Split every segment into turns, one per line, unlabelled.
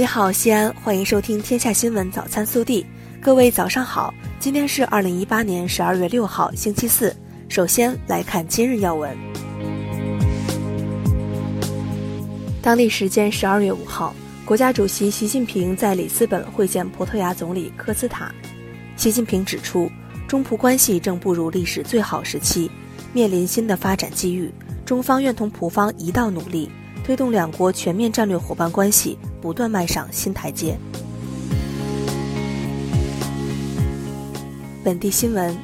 你好，西安，欢迎收听《天下新闻早餐速递》。各位早上好，今天是二零一八年十二月六号，星期四。首先来看今日要闻。当地时间十二月五号，国家主席习近平在里斯本会见葡萄牙总理科斯塔。习近平指出，中葡关系正步入历史最好时期，面临新的发展机遇。中方愿同葡方一道努力，推动两国全面战略伙伴关系不断迈上新台阶。本地新闻，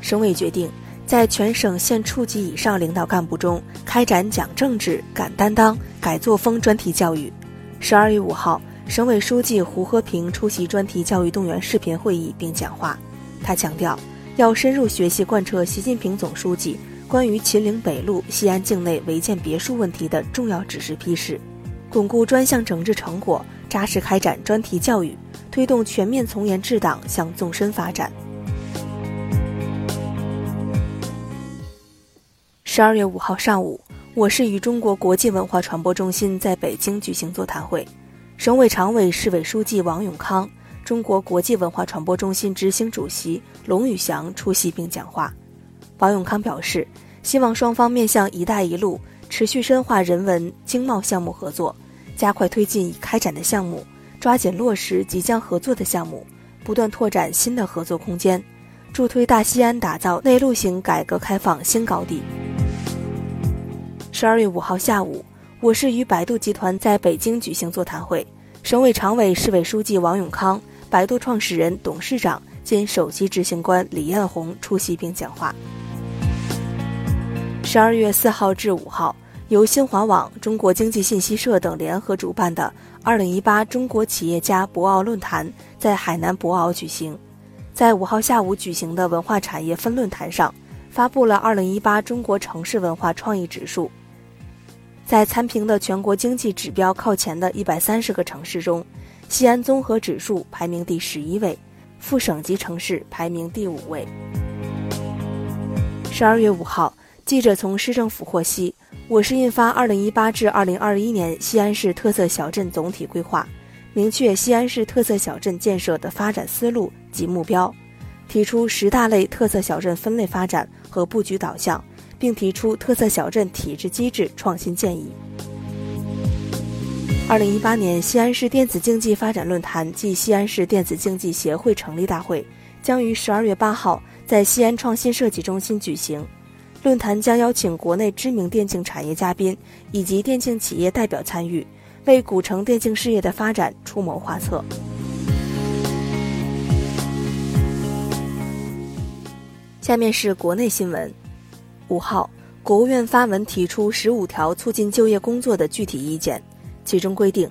省委决定在全省县处级以上领导干部中开展讲政治、敢担当、改作风专题教育。十二月五号，省委书记胡和平出席专题教育动员视频会议并讲话，他强调要深入学习贯彻习近平总书记关于秦岭北路西安境内违建别墅问题的重要指示批示，巩固专项整治成果，扎实开展专题教育，推动全面从严治党向纵深发展。十二月五号上午，我市与中国国际文化传播中心在北京举行座谈会，省委常委、市委书记王永康、中国国际文化传播中心执行主席龙宇翔出席并讲话。王永康表示，希望双方面向“一带一路”持续深化人文经贸项目合作，加快推进已开展的项目，抓紧落实即将合作的项目，不断拓展新的合作空间，助推大西安打造内陆型改革开放新高地。十二月五号下午，我市与百度集团在北京举行座谈会，省委常委、市委书记王永康、百度创始人、董事长兼首席执行官李彦宏出席并讲话。十二月四号至五号，由新华网、中国经济信息社等联合主办的二零一八中国企业家博鳌论坛在海南博鳌举行。在五号下午举行的文化产业分论坛上，发布了二零一八中国城市文化创意指数。在参评的全国经济指标靠前的一百三十个城市中，西安综合指数排名第十一位，副省级城市排名第五位。十二月五号，记者从市政府获悉，我市印发《二零一八至二零二一年西安市特色小镇总体规划》，明确西安市特色小镇建设的发展思路及目标，提出十大类特色小镇分类发展和布局导向。并提出特色小镇体制机制创新建议。二零一八年西安市电子竞技发展论坛暨西安市电子竞技协会成立大会将于十二月八号在西安创新设计中心举行。论坛将邀请国内知名电竞产业嘉宾以及电竞企业代表参与，为古城电竞事业的发展出谋划策。下面是国内新闻。五号，国务院发文提出十五条促进就业工作的具体意见，其中规定，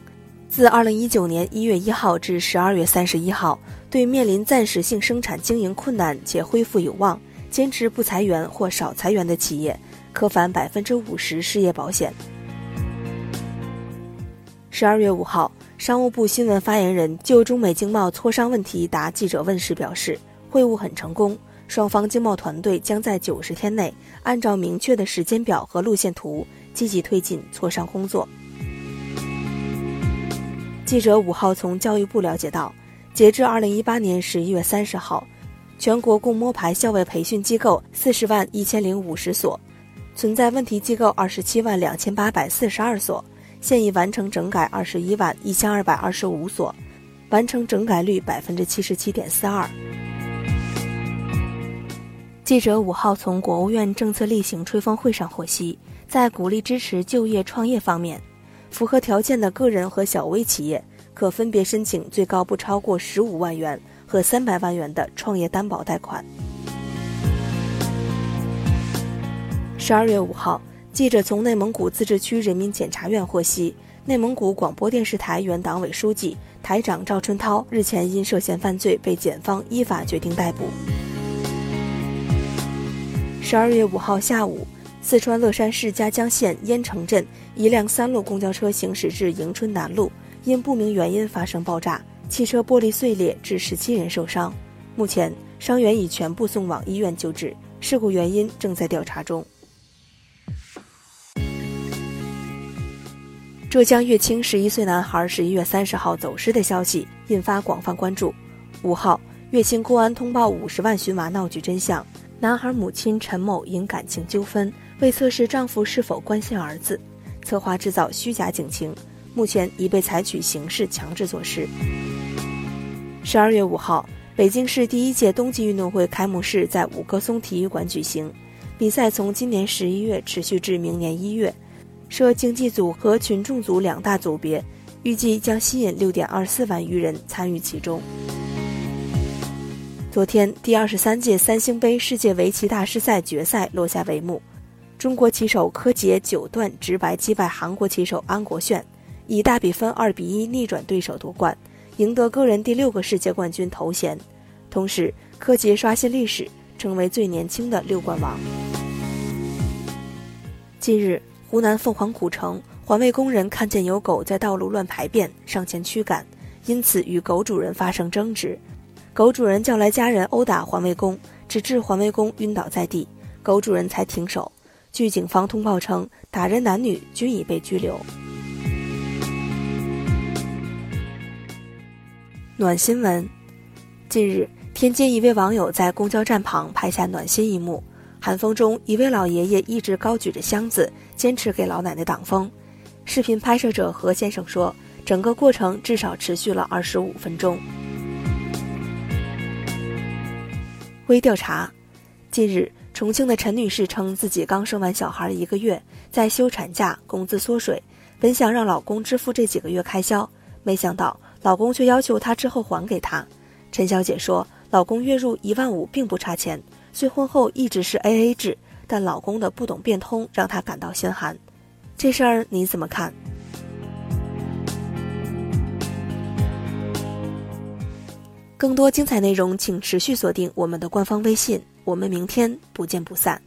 自二零一九年一月一号至十二月三十一号，对面临暂时性生产经营困难且恢复有望、坚持不裁员或少裁员的企业，可返百分之五十失业保险。十二月五号，商务部新闻发言人就中美经贸磋商问题答记者问时表示，会晤很成功。双方经贸团队将在九十天内，按照明确的时间表和路线图，积极推进磋商工作。记者五号从教育部了解到，截至二零一八年十一月三十号，全国共摸排校外培训机构四十万一千零五十所，存在问题机构二十七万两千八百四十二所，现已完成整改二十一万一千二百二十五所，完成整改率百分之七十七点四二。记者五号从国务院政策例行吹风会上获悉，在鼓励支持就业创业方面，符合条件的个人和小微企业可分别申请最高不超过十五万元和三百万元的创业担保贷款。十二月五号，记者从内蒙古自治区人民检察院获悉，内蒙古广播电视台原党委书记、台长赵春涛日前因涉嫌犯罪被检方依法决定逮捕。十二月五号下午，四川乐山市夹江县烟城镇一辆三路公交车行驶至迎春南路，因不明原因发生爆炸，汽车玻璃碎裂，致十七人受伤。目前伤员已全部送往医院救治，事故原因正在调查中。浙江乐清十一岁男孩十一月三十号走失的消息引发广泛关注。五号，乐清公安通报五十万寻娃闹剧真相，男孩母亲陈某因感情纠纷，为测试丈夫是否关心儿子，策划制造虚假警情，目前已被采取刑事强制措施。十二月五号，北京市第一届冬季运动会开幕式在五棵松体育馆举行，比赛从今年十一月持续至明年一月。设竞技组和群众组两大组别，预计将吸引六点二四万余人参与其中。昨天，第二十三届三星杯世界围棋大师赛决赛落下帷幕，中国棋手柯洁九段直白击败韩国棋手安国炫，以大比分二比一逆转对手夺冠，赢得个人第六个世界冠军头衔。同时，柯洁刷新历史，成为最年轻的六冠王。近日。湖南凤凰古城环卫工人看见有狗在道路乱排便，上前驱赶，因此与狗主人发生争执。狗主人叫来家人殴打环卫工，直至环卫工晕倒在地，狗主人才停手。据警方通报称，打人男女均已被拘留。暖新闻：近日，天津一位网友在公交站旁拍下暖心一幕。寒风中，一位老爷爷一直高举着箱子，坚持给老奶奶挡风。视频拍摄者何先生说：“整个过程至少持续了二十五分钟。”微调查：近日，重庆的陈女士称自己刚生完小孩一个月，在休产假，工资缩水，本想让老公支付这几个月开销，没想到老公却要求她之后还给他。陈小姐说：“老公月入一万五，并不差钱。”虽婚后一直是 A A 制，但老公的不懂变通让她感到心寒。这事儿你怎么看？更多精彩内容，请持续锁定我们的官方微信。我们明天不见不散。